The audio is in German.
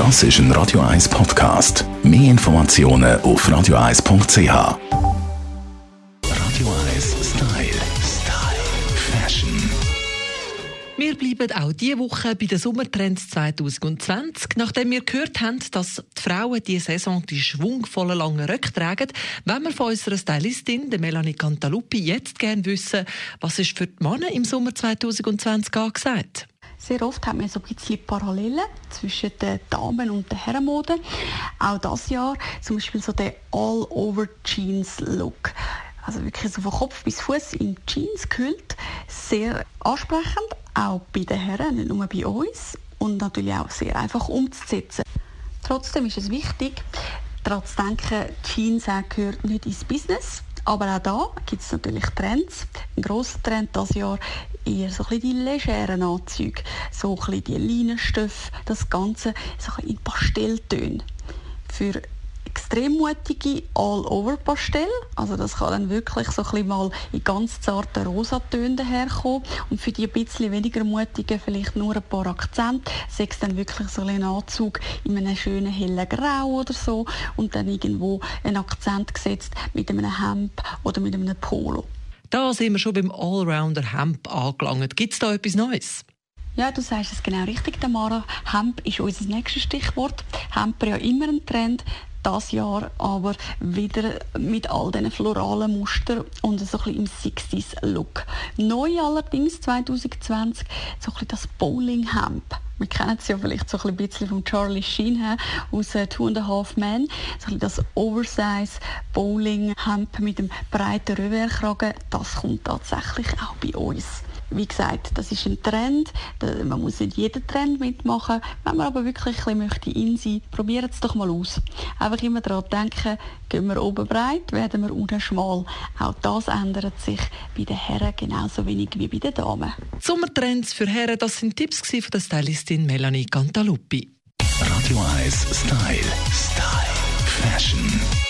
Das ist ein Radio 1 Podcast. Mehr Informationen auf radio1.ch. Radio 1 Style. Style. Fashion. Wir bleiben auch diese Woche bei den Sommertrends 2020. Nachdem wir gehört haben, dass die Frauen diese Saison die schwungvollen langen Röcke tragen, wollen wir von unserer Stylistin, Melanie Cantaluppi, jetzt gerne wissen, was ist für die Männer im Sommer 2020 angesagt? Sehr oft hat man so ein bisschen Parallelen zwischen der Damen- und der Herrenmode. Auch das Jahr zum Beispiel so der All-Over-Jeans-Look. Also wirklich so von Kopf bis Fuß in Jeans gehüllt. Sehr ansprechend, auch bei den Herren, nicht nur bei uns. Und natürlich auch sehr einfach umzusetzen. Trotzdem ist es wichtig, daran zu denken, Jeans gehört nicht ins Business. Aber auch da gibt es natürlich Trends. Ein grosser Trend dieses Jahr eher so ein die legeren Anzüge, so ein die Leinenstoffe, das Ganze so in Pastelltönen. Für extrem mutige All-Over-Pastell. Also das kann dann wirklich so ein mal in ganz zarten Rosatönen daherkommen. Und für die ein bisschen weniger mutigen vielleicht nur ein paar Akzente. Sei es dann wirklich so ein Anzug in einem schönen hellen Grau oder so. Und dann irgendwo ein Akzent gesetzt mit einem Hemd oder mit einem Polo. Da sind wir schon beim Allrounder Hemp angelangt. Gibt es da etwas Neues? Ja, du sagst es genau richtig, Tamara. Hemp ist unser nächstes Stichwort. Hemp ja immer ein Trend das Jahr aber wieder mit all diesen floralen Mustern und so ein bisschen im 60s-Look. Neu allerdings 2020 so ein bisschen das Bowling-Hemp. Wir kennen es ja vielleicht so ein bisschen von Charlie Sheen her aus äh, Two and a Half Men. So ein das Oversize Bowling Hemp mit dem breiten Revers-Kragen, das kommt tatsächlich auch bei uns. Wie gesagt, das ist ein Trend. Man muss nicht jeden Trend mitmachen. Wenn man aber wirklich ein bisschen möchte in sein, probiert es doch mal aus. Einfach immer daran denken, gehen wir oben breit, werden wir unten schmal. Auch das ändert sich bei den Herren genauso wenig wie bei den Damen. Sommertrends für Herren, das sind Tipps von der Stylistin Melanie Cantaluppi. Radio 1 Style. Style. Fashion.